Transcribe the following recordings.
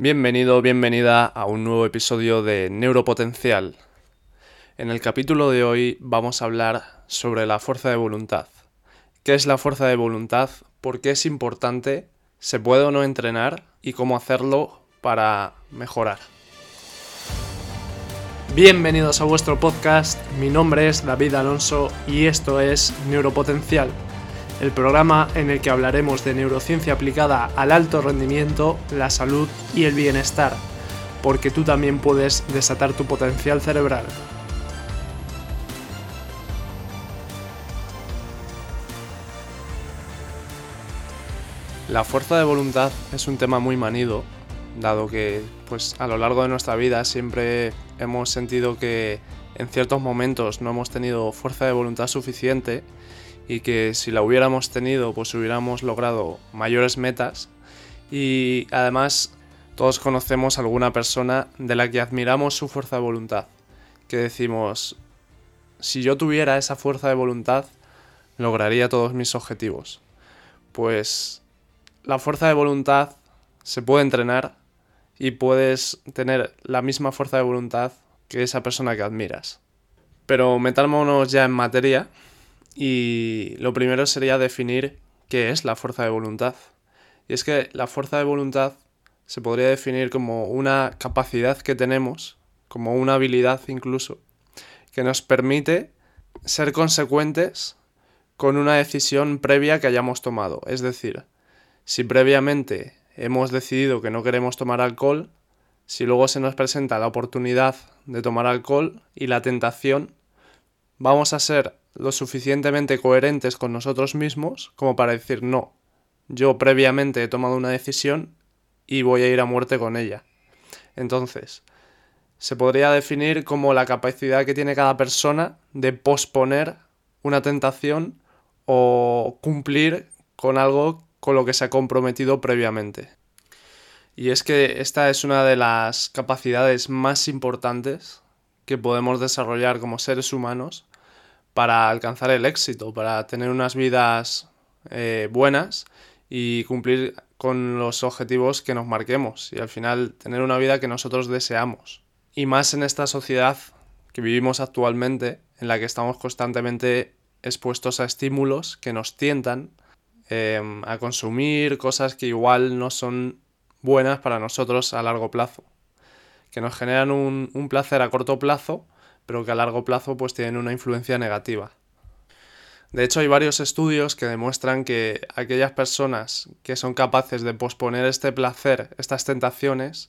Bienvenido, bienvenida a un nuevo episodio de Neuropotencial. En el capítulo de hoy vamos a hablar sobre la fuerza de voluntad. ¿Qué es la fuerza de voluntad? ¿Por qué es importante? ¿Se puede o no entrenar? ¿Y cómo hacerlo para mejorar? Bienvenidos a vuestro podcast, mi nombre es David Alonso y esto es Neuropotencial el programa en el que hablaremos de neurociencia aplicada al alto rendimiento, la salud y el bienestar, porque tú también puedes desatar tu potencial cerebral. La fuerza de voluntad es un tema muy manido, dado que pues a lo largo de nuestra vida siempre hemos sentido que en ciertos momentos no hemos tenido fuerza de voluntad suficiente y que si la hubiéramos tenido pues hubiéramos logrado mayores metas y además todos conocemos a alguna persona de la que admiramos su fuerza de voluntad, que decimos, si yo tuviera esa fuerza de voluntad, lograría todos mis objetivos. Pues la fuerza de voluntad se puede entrenar y puedes tener la misma fuerza de voluntad que esa persona que admiras. Pero metámonos ya en materia y lo primero sería definir qué es la fuerza de voluntad. Y es que la fuerza de voluntad se podría definir como una capacidad que tenemos, como una habilidad incluso, que nos permite ser consecuentes con una decisión previa que hayamos tomado. Es decir, si previamente hemos decidido que no queremos tomar alcohol, si luego se nos presenta la oportunidad de tomar alcohol y la tentación, vamos a ser lo suficientemente coherentes con nosotros mismos como para decir no, yo previamente he tomado una decisión y voy a ir a muerte con ella. Entonces, se podría definir como la capacidad que tiene cada persona de posponer una tentación o cumplir con algo con lo que se ha comprometido previamente. Y es que esta es una de las capacidades más importantes que podemos desarrollar como seres humanos para alcanzar el éxito, para tener unas vidas eh, buenas y cumplir con los objetivos que nos marquemos y al final tener una vida que nosotros deseamos. Y más en esta sociedad que vivimos actualmente, en la que estamos constantemente expuestos a estímulos que nos tientan em, a consumir cosas que igual no son buenas para nosotros a largo plazo, que nos generan un placer a corto plazo, pero que a largo plazo pues tienen una influencia negativa. De hecho, hay varios estudios que demuestran que aquellas personas que son capaces de posponer este placer, estas tentaciones,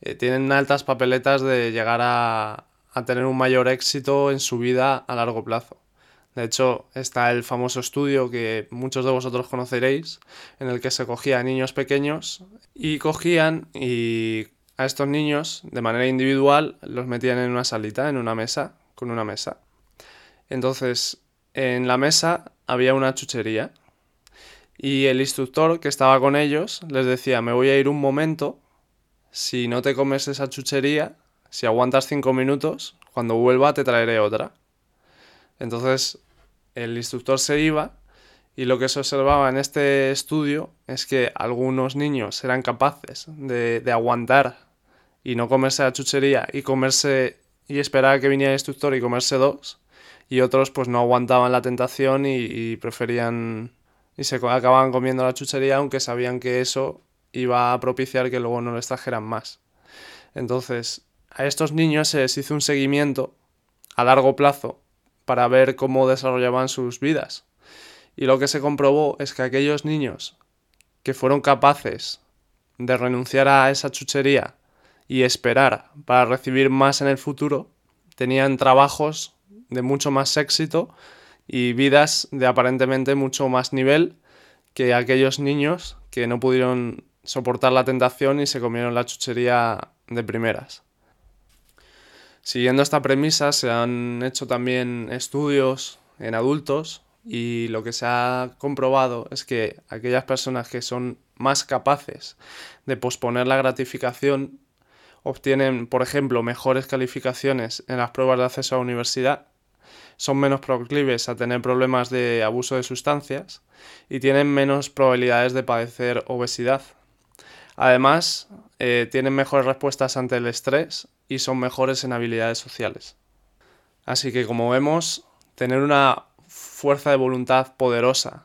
eh, tienen altas papeletas de llegar a, a tener un mayor éxito en su vida a largo plazo. De hecho, está el famoso estudio que muchos de vosotros conoceréis, en el que se cogía a niños pequeños y cogían y a estos niños de manera individual los metían en una salita, en una mesa, con una mesa. Entonces, en la mesa había una chuchería y el instructor que estaba con ellos les decía, me voy a ir un momento, si no te comes esa chuchería, si aguantas cinco minutos, cuando vuelva te traeré otra. Entonces, el instructor se iba y lo que se observaba en este estudio es que algunos niños eran capaces de, de aguantar y no comerse la chuchería y comerse y esperar a que viniera el instructor y comerse dos y otros pues no aguantaban la tentación y, preferían y se acababan comiendo la chuchería aunque sabían que eso iba a propiciar que luego no les trajeran más. Entonces, a estos niños se les hizo un seguimiento a largo plazo para ver cómo desarrollaban sus vidas. Y lo que se comprobó es que aquellos niños que fueron capaces de renunciar a esa chuchería y esperar para recibir más en el futuro, tenían trabajos de mucho más éxito y vidas de aparentemente mucho más nivel que aquellos niños que no pudieron soportar la tentación y se comieron la chuchería de primeras. Siguiendo esta premisa se han hecho también estudios en adultos y lo que se ha comprobado es que aquellas personas que son más capaces de posponer la gratificación obtienen, por ejemplo, mejores calificaciones en las pruebas de acceso a la universidad, son menos proclives a tener problemas de abuso de sustancias y tienen menos probabilidades de padecer obesidad. Además, eh, tienen mejores respuestas ante el estrés y son mejores en habilidades sociales. Así que como vemos, tener una fuerza de voluntad poderosa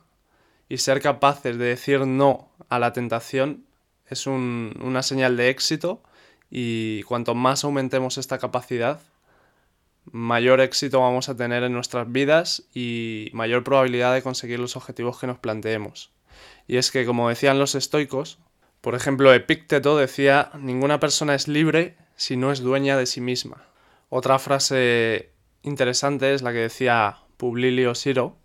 y ser capaces de decir no a la tentación es una señal de éxito y cuanto más aumentemos esta capacidad, mayor éxito vamos a tener en nuestras vidas y mayor probabilidad de conseguir los objetivos que nos planteemos. Y es que, como decían los estoicos, por ejemplo, Epicteto decía, ninguna persona es libre si no es dueña de sí misma. Otra frase interesante es la que decía Publilio Siro,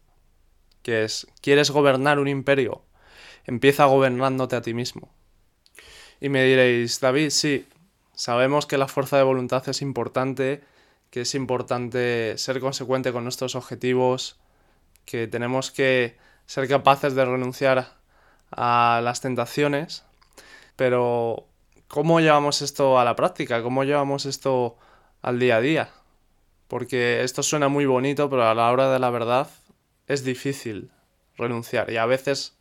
que es, ¿quieres gobernar un imperio? Empieza gobernándote a ti mismo. Y me diréis, David, sí, sabemos que la fuerza de voluntad es importante, que es importante ser consecuente con nuestros objetivos, que tenemos que ser capaces de renunciar a las tentaciones, pero ¿cómo llevamos esto a la práctica? ¿Cómo llevamos esto al día a día? Porque esto suena muy bonito, pero a la hora de la verdad es difícil renunciar. Y a veces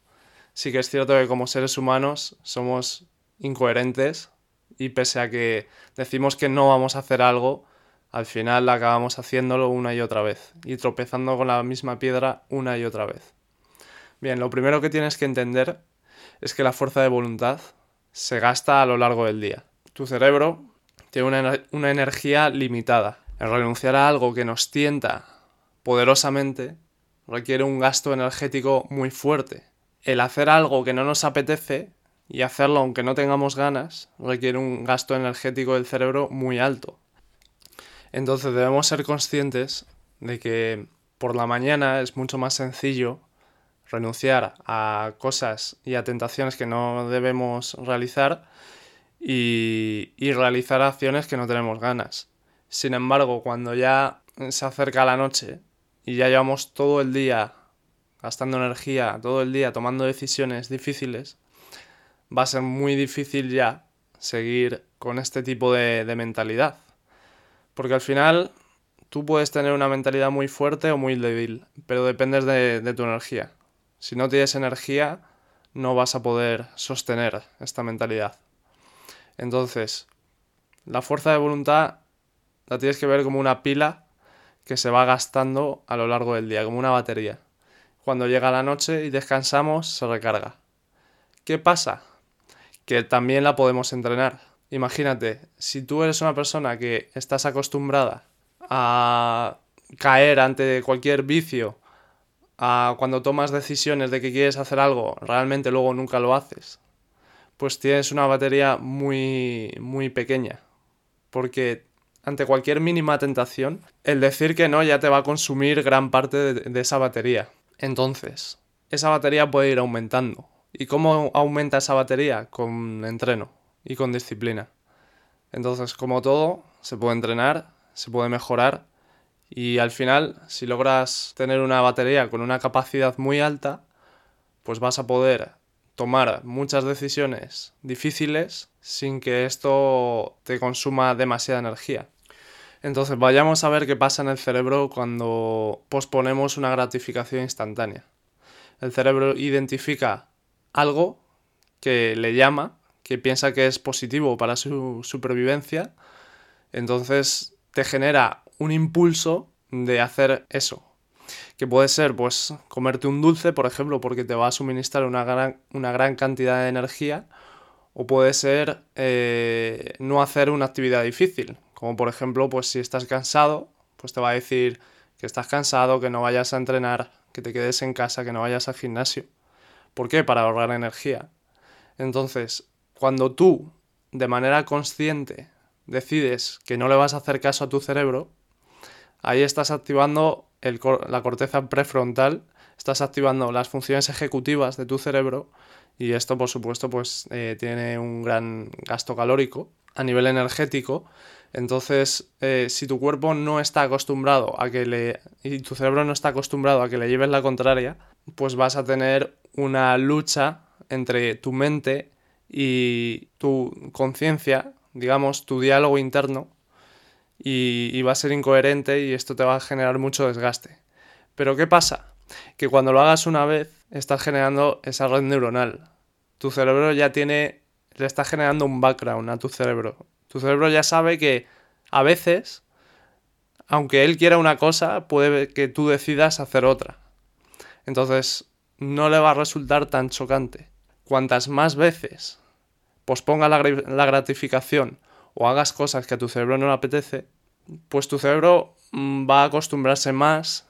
sí que es cierto que como seres humanos somos incoherentes y pese a que decimos que no vamos a hacer algo, al final acabamos haciéndolo una y otra vez y tropezando con la misma piedra una y otra vez. Bien, lo primero que tienes que entender es que la fuerza de voluntad se gasta a lo largo del día. Tu cerebro tiene una, una energía limitada. El renunciar a algo que nos tienta poderosamente requiere un gasto energético muy fuerte. El hacer algo que no nos apetece y hacerlo aunque no tengamos ganas requiere un gasto energético del cerebro muy alto. Entonces debemos ser conscientes de que por la mañana es mucho más sencillo renunciar a cosas y a tentaciones que no debemos realizar y, y, realizar acciones que no tenemos ganas. Sin embargo, cuando ya se acerca la noche y ya llevamos todo el día gastando energía, todo el día tomando decisiones difíciles, va a ser muy difícil ya seguir con este tipo de, mentalidad. Porque al final tú puedes tener una mentalidad muy fuerte o muy débil, pero dependes de, de tu energía. Si no tienes energía, no vas a poder sostener esta mentalidad. Entonces, la fuerza de voluntad la tienes que ver como una pila que se va gastando a lo largo del día, como una batería. Cuando llega la noche y descansamos, se recarga. ¿Qué pasa? Que también la podemos entrenar. Imagínate, si tú eres una persona que estás acostumbrada a caer ante cualquier vicio, a cuando tomas decisiones de que quieres hacer algo, realmente luego nunca lo haces, pues tienes una batería muy, muy pequeña. Porque ante cualquier mínima tentación, el decir que no ya te va a consumir gran parte de, de esa batería. Entonces, esa batería puede ir aumentando ¿Y cómo aumenta esa batería? Con entreno y con disciplina. Entonces, como todo, se puede entrenar, se puede mejorar y al final, si logras tener una batería con una capacidad muy alta, pues vas a poder tomar muchas decisiones difíciles sin que esto te consuma demasiada energía. Entonces, vayamos a ver qué pasa en el cerebro cuando posponemos una gratificación instantánea. El cerebro identifica algo que le llama, que piensa que es positivo para su supervivencia, entonces te genera un impulso de hacer eso. Que puede ser, pues, comerte un dulce, por ejemplo, porque te va a suministrar una gran, una gran cantidad de energía, o puede ser eh, no hacer una actividad difícil, como por ejemplo, pues si estás cansado, pues te va a decir que estás cansado, que no vayas a entrenar, que te quedes en casa, que no vayas al gimnasio. ¿Por qué? Para ahorrar energía. Entonces, cuando tú, de manera consciente, decides que no le vas a hacer caso a tu cerebro, ahí estás activando la corteza prefrontal, estás activando las funciones ejecutivas de tu cerebro y esto, por supuesto, pues eh, tiene un gran gasto calórico a nivel energético. Entonces, eh, si tu cuerpo no está acostumbrado a que le. y tu cerebro no está acostumbrado a que le lleves la contraria, pues vas a tener una lucha entre tu mente y tu conciencia, digamos, tu diálogo interno, y, va a ser incoherente y esto te va a generar mucho desgaste. Pero ¿qué pasa? Que cuando lo hagas una vez, estás generando esa red neuronal. Tu cerebro ya tiene le estás generando un background a tu cerebro. Tu cerebro ya sabe que a veces, aunque él quiera una cosa, puede que tú decidas hacer otra. Entonces, no le va a resultar tan chocante. Cuantas más veces posponga la, la gratificación o hagas cosas que a tu cerebro no le apetece, pues tu cerebro mm, va a acostumbrarse más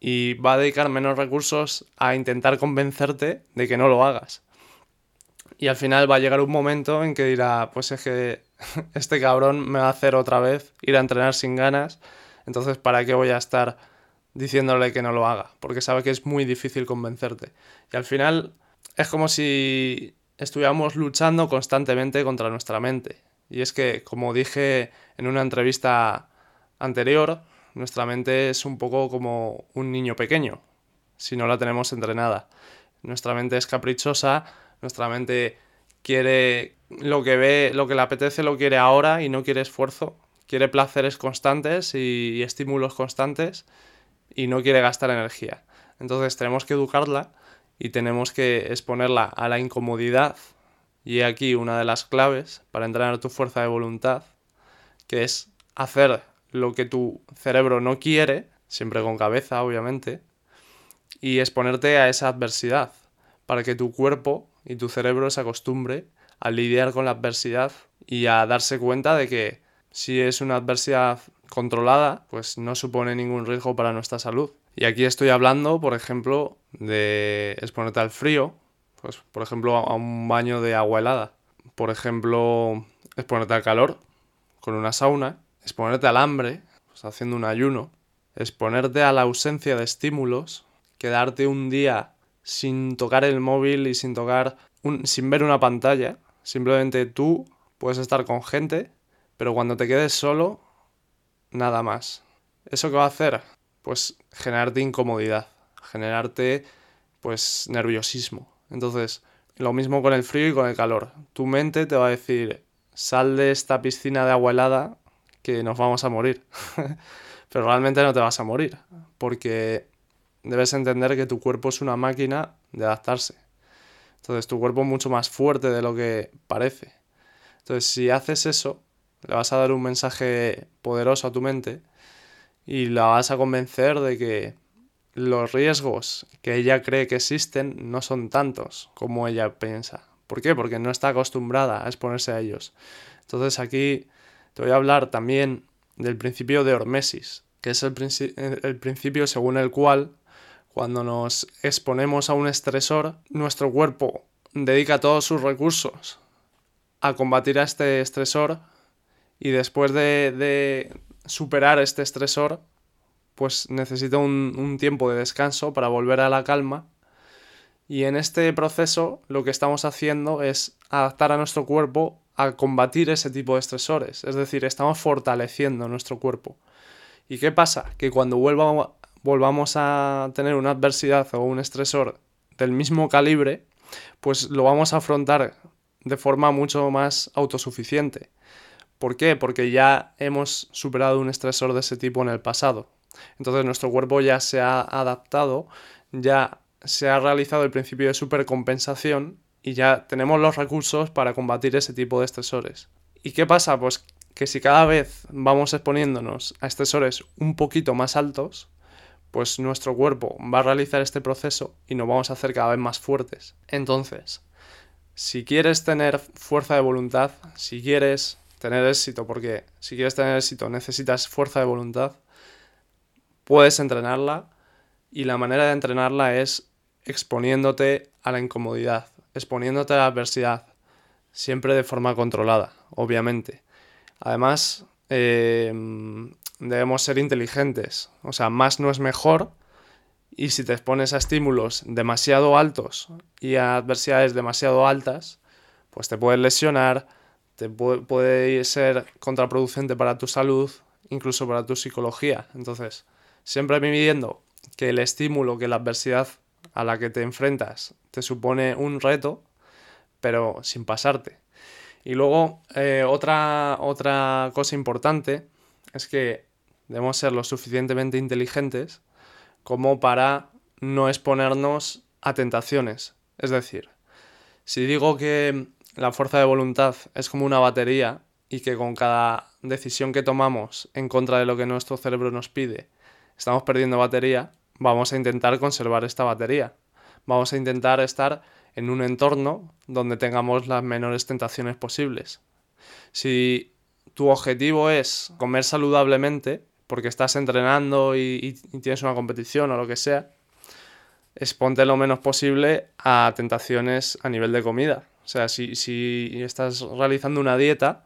y va a dedicar menos recursos a intentar convencerte de que no lo hagas. Y al final va a llegar un momento en que dirá, pues es que este cabrón me va a hacer otra vez ir a entrenar sin ganas, entonces ¿para qué voy a estar diciéndole que no lo haga? Porque sabe que es muy difícil convencerte. Y al final es como si estuviéramos luchando constantemente contra nuestra mente. Y es que, como dije en una entrevista anterior, nuestra mente es un poco como un niño pequeño, si no la tenemos entrenada. Nuestra mente es caprichosa, nuestra mente quiere lo que ve, lo que le apetece, lo quiere ahora y no quiere esfuerzo. Quiere placeres constantes y, estímulos constantes y no quiere gastar energía. Entonces tenemos que educarla y tenemos que exponerla a la incomodidad. Y aquí una de las claves para entrenar tu fuerza de voluntad, que es hacer lo que tu cerebro no quiere, siempre con cabeza, obviamente, y exponerte a esa adversidad, para que tu cuerpo y tu cerebro se acostumbre a lidiar con la adversidad y a darse cuenta de que si es una adversidad controlada, pues no supone ningún riesgo para nuestra salud. Y aquí estoy hablando, por ejemplo, de exponerte al frío, pues por ejemplo a un baño de agua helada. Por ejemplo, exponerte al calor con una sauna exponerte al hambre, pues haciendo un ayuno, exponerte a la ausencia de estímulos, quedarte un día sin tocar el móvil y sin tocar sin ver una pantalla, simplemente tú puedes estar con gente, pero cuando te quedes solo, nada más. ¿Eso qué va a hacer? Pues generarte incomodidad, generarte pues nerviosismo. Entonces, lo mismo con el frío y con el calor. Tu mente te va a decir, sal de esta piscina de agua helada que nos vamos a morir. Pero realmente no te vas a morir, porque debes entender que tu cuerpo es una máquina de adaptarse. Entonces tu cuerpo es mucho más fuerte de lo que parece. Entonces si haces eso, le vas a dar un mensaje poderoso a tu mente y la vas a convencer de que los riesgos que ella cree que existen no son tantos como ella piensa. ¿Por qué? Porque no está acostumbrada a exponerse a ellos. Entonces aquí te voy a hablar también del principio de hormesis, que es el, principio según el cual cuando nos exponemos a un estresor, nuestro cuerpo dedica todos sus recursos a combatir a este estresor y después de, superar este estresor, pues necesita un, tiempo de descanso para volver a la calma. Y en este proceso lo que estamos haciendo es adaptar a nuestro cuerpo a combatir ese tipo de estresores. Es decir, estamos fortaleciendo nuestro cuerpo. ¿Y qué pasa? Que cuando volvamos a tener una adversidad o un estresor del mismo calibre, pues lo vamos a afrontar de forma mucho más autosuficiente. ¿Por qué? Porque ya hemos superado un estresor de ese tipo en el pasado. Entonces nuestro cuerpo ya se ha adaptado, ya se ha realizado el principio de supercompensación y ya tenemos los recursos para combatir ese tipo de estresores. ¿Y qué pasa? Pues que si cada vez vamos exponiéndonos a estresores un poquito más altos, pues nuestro cuerpo va a realizar este proceso y nos vamos a hacer cada vez más fuertes. Entonces, si quieres tener fuerza de voluntad, si quieres tener éxito, porque si quieres tener éxito necesitas fuerza de voluntad, puedes entrenarla y la manera de entrenarla es exponiéndote a la incomodidad, exponiéndote a la adversidad, siempre de forma controlada, obviamente. Además, em, debemos ser inteligentes, o sea, más no es mejor, y si te expones a estímulos demasiado altos y a adversidades demasiado altas, pues te puedes lesionar, te puede, ser contraproducente para tu salud, incluso para tu psicología. Entonces, siempre midiendo que el estímulo, que la adversidad a la que te enfrentas te supone un reto, pero sin pasarte. Y luego, eh, otra, otra cosa importante es que debemos ser lo suficientemente inteligentes como para no exponernos a tentaciones. Es decir, si digo que la fuerza de voluntad es como una batería y que con cada decisión que tomamos en contra de lo que nuestro cerebro nos pide, estamos perdiendo batería, vamos a intentar conservar esta batería. Vamos a intentar estar en un entorno donde tengamos las menores tentaciones posibles. Si tu objetivo es comer saludablemente, porque estás entrenando y, tienes una competición o lo que sea, exponte lo menos posible a tentaciones a nivel de comida. O sea, si, si estás realizando una dieta,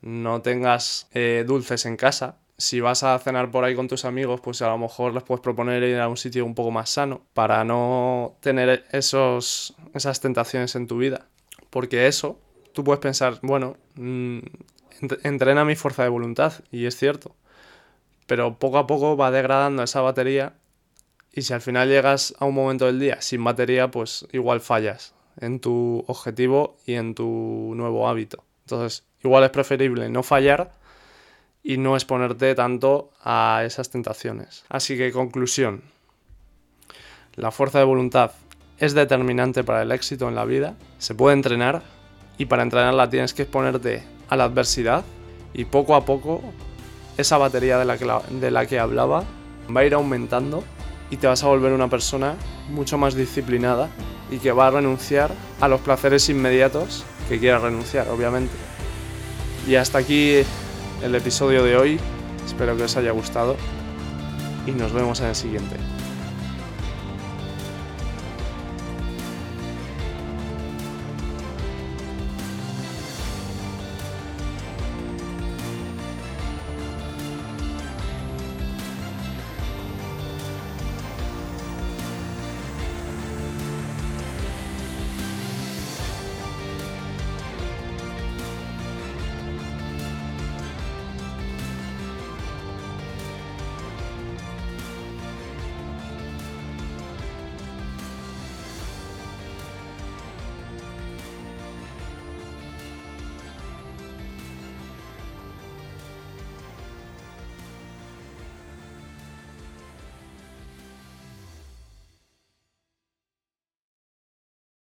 no tengas eh, dulces en casa. Si vas a cenar por ahí con tus amigos, pues a lo mejor les puedes proponer ir a un sitio un poco más sano para no tener esos, esas tentaciones en tu vida. Porque eso, tú puedes pensar, bueno, mm, entrena mi fuerza de voluntad, y es cierto. Pero poco a poco va degradando esa batería y si al final llegas a un momento del día sin batería, pues igual fallas en tu objetivo y en tu nuevo hábito. Entonces, igual es preferible no fallar y no exponerte tanto a esas tentaciones. Así que conclusión. La fuerza de voluntad es determinante para el éxito en la vida, se puede entrenar y para entrenarla tienes que exponerte a la adversidad y poco a poco esa batería de la que, de la que hablaba va a ir aumentando y te vas a volver una persona mucho más disciplinada y que va a renunciar a los placeres inmediatos que quiera renunciar, obviamente. Y hasta aquí el episodio de hoy. Espero que os haya gustado y nos vemos en el siguiente.